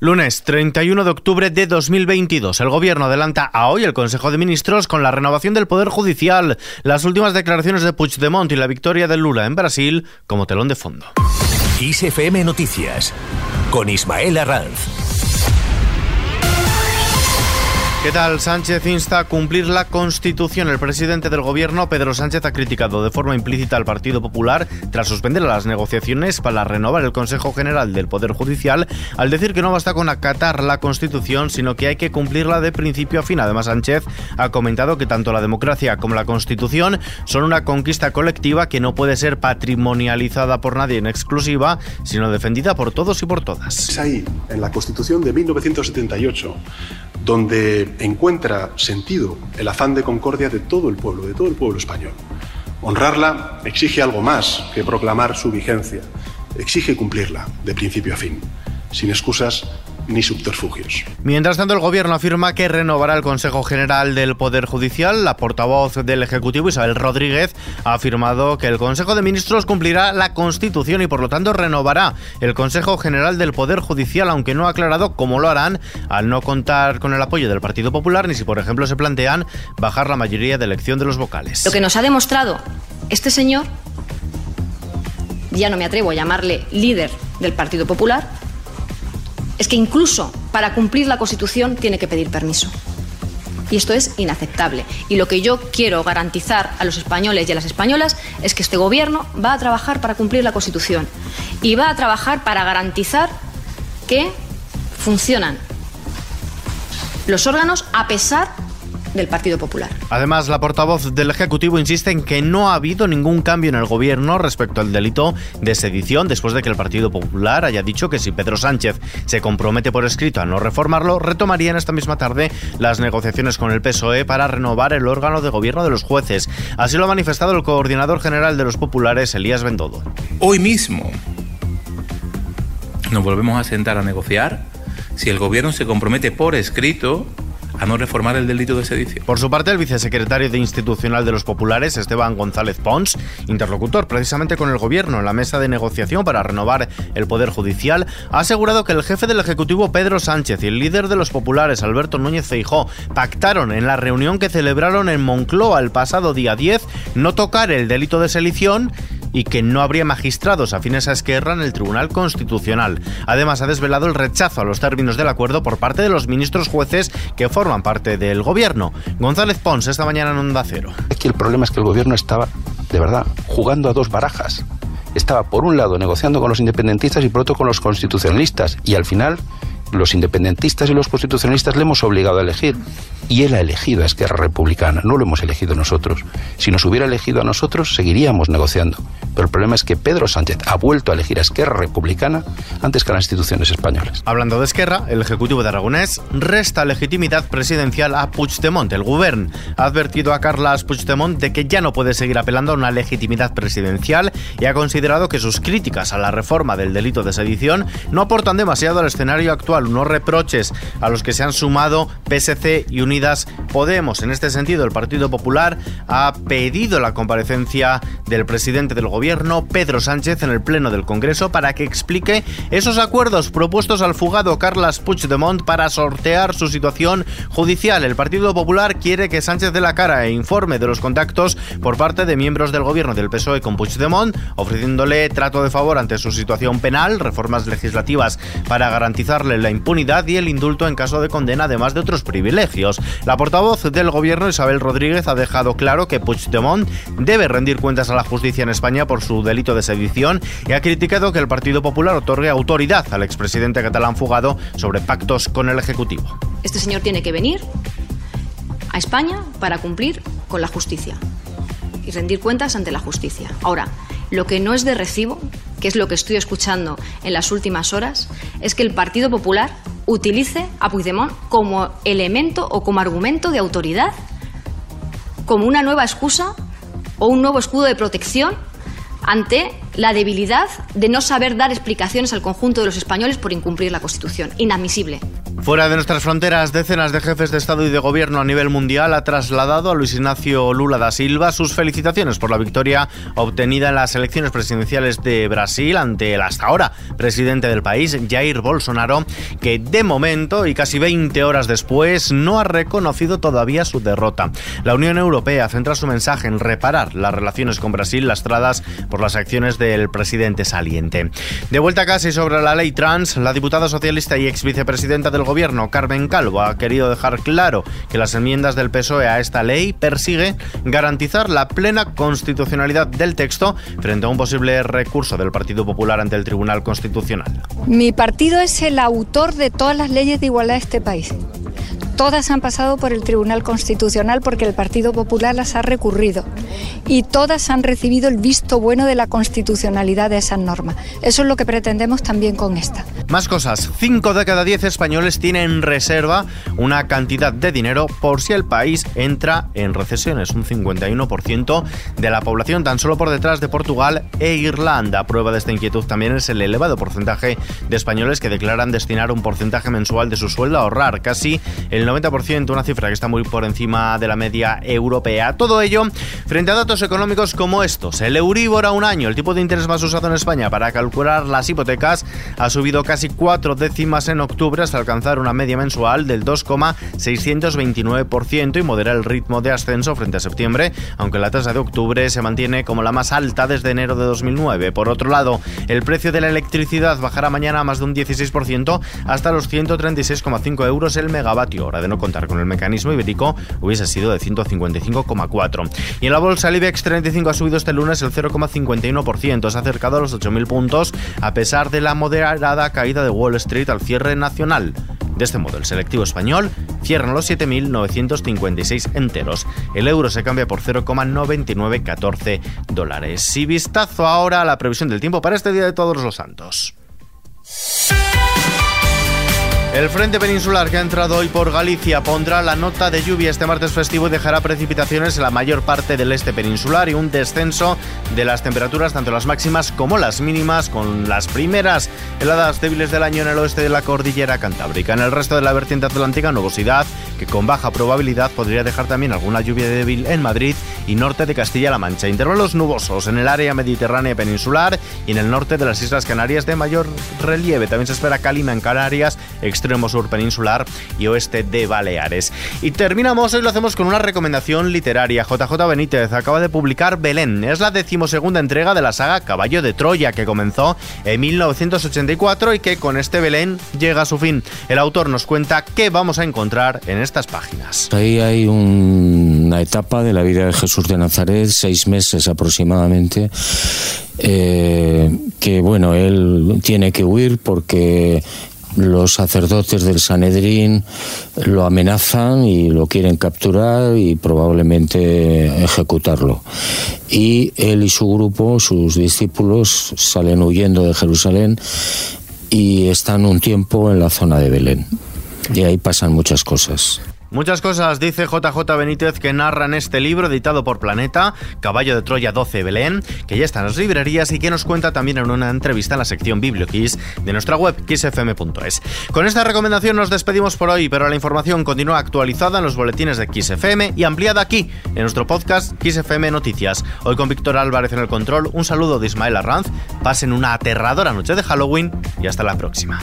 Lunes 31 de octubre de 2022. El Gobierno adelanta a hoy el Consejo de Ministros con la renovación del Poder Judicial, las últimas declaraciones de Puigdemont y la victoria de Lula en Brasil como telón de fondo. ISFM Noticias con Ismael Arranz. ¿Qué tal? Sánchez insta a cumplir la Constitución. El presidente del Gobierno, Pedro Sánchez, ha criticado de forma implícita al Partido Popular tras suspender las negociaciones para renovar el Consejo General del Poder Judicial, al decir que no basta con acatar la Constitución, sino que hay que cumplirla de principio a fin. Además, Sánchez ha comentado que tanto la democracia como la Constitución son una conquista colectiva que no puede ser patrimonializada por nadie en exclusiva, sino defendida por todos y por todas. Es ahí, en la Constitución de 1978 donde encuentra sentido el afán de concordia de todo el pueblo, de todo el pueblo español. Honrarla exige algo más que proclamar su vigencia, exige cumplirla de principio a fin, sin excusas ni subterfugios. Mientras tanto, el Gobierno afirma que renovará el Consejo General del Poder Judicial. La portavoz del Ejecutivo, Isabel Rodríguez, ha afirmado que el Consejo de Ministros cumplirá la Constitución y por lo tanto renovará el Consejo General del Poder Judicial, aunque no ha aclarado cómo lo harán al no contar con el apoyo del Partido Popular ni si, por ejemplo, se plantean bajar la mayoría de elección de los vocales. Lo que nos ha demostrado este señor, ya no me atrevo a llamarle líder del Partido Popular, es que incluso para cumplir la Constitución tiene que pedir permiso. Y esto es inaceptable. Y lo que yo quiero garantizar a los españoles y a las españolas es que este Gobierno va a trabajar para cumplir la Constitución y va a trabajar para garantizar que funcionan los órganos a pesar del Partido Popular. Además, la portavoz del Ejecutivo insiste en que no ha habido ningún cambio en el gobierno respecto al delito de sedición después de que el Partido Popular haya dicho que si Pedro Sánchez se compromete por escrito a no reformarlo, retomarían esta misma tarde las negociaciones con el PSOE para renovar el órgano de gobierno de los jueces. Así lo ha manifestado el coordinador general de los populares, Elías Bendodo. Hoy mismo nos volvemos a sentar a negociar si el gobierno se compromete por escrito a no reformar el delito de sedición. Por su parte, el vicesecretario de Institucional de los Populares, Esteban González Pons, interlocutor precisamente con el Gobierno en la mesa de negociación para renovar el Poder Judicial, ha asegurado que el jefe del Ejecutivo, Pedro Sánchez, y el líder de los populares, Alberto Núñez Feijó, pactaron en la reunión que celebraron en Moncloa el pasado día 10 no tocar el delito de sedición y que no habría magistrados afines a Esquerra en el Tribunal Constitucional. Además, ha desvelado el rechazo a los términos del acuerdo por parte de los ministros jueces que forman parte del gobierno. González Pons, esta mañana en Onda Cero. Aquí el problema es que el gobierno estaba, de verdad, jugando a dos barajas. Estaba, por un lado, negociando con los independentistas y por otro con los constitucionalistas. Y al final, los independentistas y los constitucionalistas le hemos obligado a elegir. Y él ha elegido a Esquerra Republicana, no lo hemos elegido nosotros. Si nos hubiera elegido a nosotros, seguiríamos negociando. Pero el problema es que Pedro Sánchez ha vuelto a elegir a Esquerra Republicana antes que a las instituciones españolas. Hablando de Esquerra, el Ejecutivo de Aragonés resta legitimidad presidencial a Puigdemont. El Govern ha advertido a Carles Puigdemont de que ya no puede seguir apelando a una legitimidad presidencial y ha considerado que sus críticas a la reforma del delito de sedición no aportan demasiado al escenario actual. Unos reproches a los que se han sumado PSC y Unidas Podemos. En este sentido, el Partido Popular ha pedido la comparecencia del presidente del Gobierno Pedro Sánchez, en el Pleno del Congreso para que explique esos acuerdos propuestos al fugado Carles Puigdemont para sortear su situación judicial. El Partido Popular quiere que Sánchez dé la cara e informe de los contactos por parte de miembros del gobierno del PSOE con Puigdemont, ofreciéndole trato de favor ante su situación penal, reformas legislativas para garantizarle la impunidad y el indulto en caso de condena, además de otros privilegios. La portavoz del gobierno, Isabel Rodríguez, ha dejado claro que Puigdemont debe rendir cuentas a la justicia en España por su delito de sedición y ha criticado que el Partido Popular otorgue autoridad al expresidente catalán fugado sobre pactos con el Ejecutivo. Este señor tiene que venir a España para cumplir con la justicia y rendir cuentas ante la justicia. Ahora, lo que no es de recibo, que es lo que estoy escuchando en las últimas horas, es que el Partido Popular utilice a Puigdemont como elemento o como argumento de autoridad, como una nueva excusa o un nuevo escudo de protección ante la debilidad de no saber dar explicaciones al conjunto de los españoles por incumplir la Constitución. Inadmisible. Fuera de nuestras fronteras, decenas de jefes de Estado y de Gobierno a nivel mundial ha trasladado a Luis Ignacio Lula da Silva sus felicitaciones por la victoria obtenida en las elecciones presidenciales de Brasil ante el hasta ahora presidente del país, Jair Bolsonaro, que de momento y casi 20 horas después no ha reconocido todavía su derrota. La Unión Europea centra su mensaje en reparar las relaciones con Brasil lastradas por las acciones del presidente saliente. De vuelta y sobre la ley trans, la diputada socialista y ex vicepresidenta del gobierno, Carmen Calvo, ha querido dejar claro que las enmiendas del PSOE a esta ley persigue garantizar la plena constitucionalidad del texto frente a un posible recurso del Partido Popular ante el Tribunal Constitucional. Mi partido es el autor de todas las leyes de igualdad de este país. Todas han pasado por el Tribunal Constitucional porque el Partido Popular las ha recurrido y todas han recibido el visto bueno de la constitucionalidad de esas normas. Eso es lo que pretendemos también con esta. Más cosas. Cinco de cada diez españoles tienen en reserva una cantidad de dinero por si el país entra en recesión. Es un 51% de la población, tan solo por detrás de Portugal e Irlanda. Prueba de esta inquietud también es el elevado porcentaje de españoles que declaran destinar un porcentaje mensual de su sueldo a ahorrar. Casi el 90%, una cifra que está muy por encima de la media europea. Todo ello frente a datos económicos como estos. El Euribor a un año, el tipo de interés más usado en España para calcular las hipotecas, ha subido casi cuatro décimas en octubre hasta alcanzar una media mensual del 2,629% y modera el ritmo de ascenso frente a septiembre, aunque la tasa de octubre se mantiene como la más alta desde enero de 2009. Por otro lado, el precio de la electricidad bajará mañana a más de un 16% hasta los 136,5 euros el megavatio hora de no contar con el mecanismo ibérico, hubiese sido de 155,4. Y en la bolsa, el IBEX 35 ha subido este lunes el 0,51%, se ha acercado a los 8.000 puntos, a pesar de la moderada caída de Wall Street al cierre nacional. De este modo, el selectivo español cierra los 7.956 enteros. El euro se cambia por 0,9914 dólares. Y vistazo ahora a la previsión del tiempo para este Día de Todos los Santos. El frente peninsular que ha entrado hoy por Galicia pondrá la nota de lluvia este martes festivo y dejará precipitaciones en la mayor parte del este peninsular y un descenso de las temperaturas, tanto las máximas como las mínimas, con las primeras heladas débiles del año en el oeste de la cordillera cantábrica. En el resto de la vertiente atlántica, nubosidad que con baja probabilidad podría dejar también alguna lluvia débil en Madrid y norte de Castilla-La Mancha. Intervalos nubosos en el área mediterránea peninsular y en el norte de las Islas Canarias de mayor relieve. También se espera calima en Canarias, extremo sur peninsular y oeste de Baleares. Y terminamos, hoy lo hacemos con una recomendación literaria. JJ Benítez acaba de publicar Belén. Es la decimosegunda entrega de la saga Caballo de Troya que comenzó en 1984 y que con este Belén llega a su fin. El autor nos cuenta qué vamos a encontrar en estas páginas. Ahí hay una etapa de la vida de Jesús de Nazaret, seis meses aproximadamente, eh, que bueno, él tiene que huir porque los sacerdotes del Sanedrín lo amenazan y lo quieren capturar y probablemente ejecutarlo. Y él y su grupo, sus discípulos, salen huyendo de Jerusalén y están un tiempo en la zona de Belén. Y ahí pasan muchas cosas. Muchas cosas dice JJ Benítez que narran este libro editado por Planeta, Caballo de Troya 12 Belén, que ya está en las librerías y que nos cuenta también en una entrevista en la sección BiblioKiss de nuestra web kissfm.es. Con esta recomendación nos despedimos por hoy, pero la información continúa actualizada en los boletines de XFM y ampliada aquí en nuestro podcast XFM Noticias. Hoy con Víctor Álvarez en el control, un saludo de Ismael Arranz, pasen una aterradora noche de Halloween y hasta la próxima.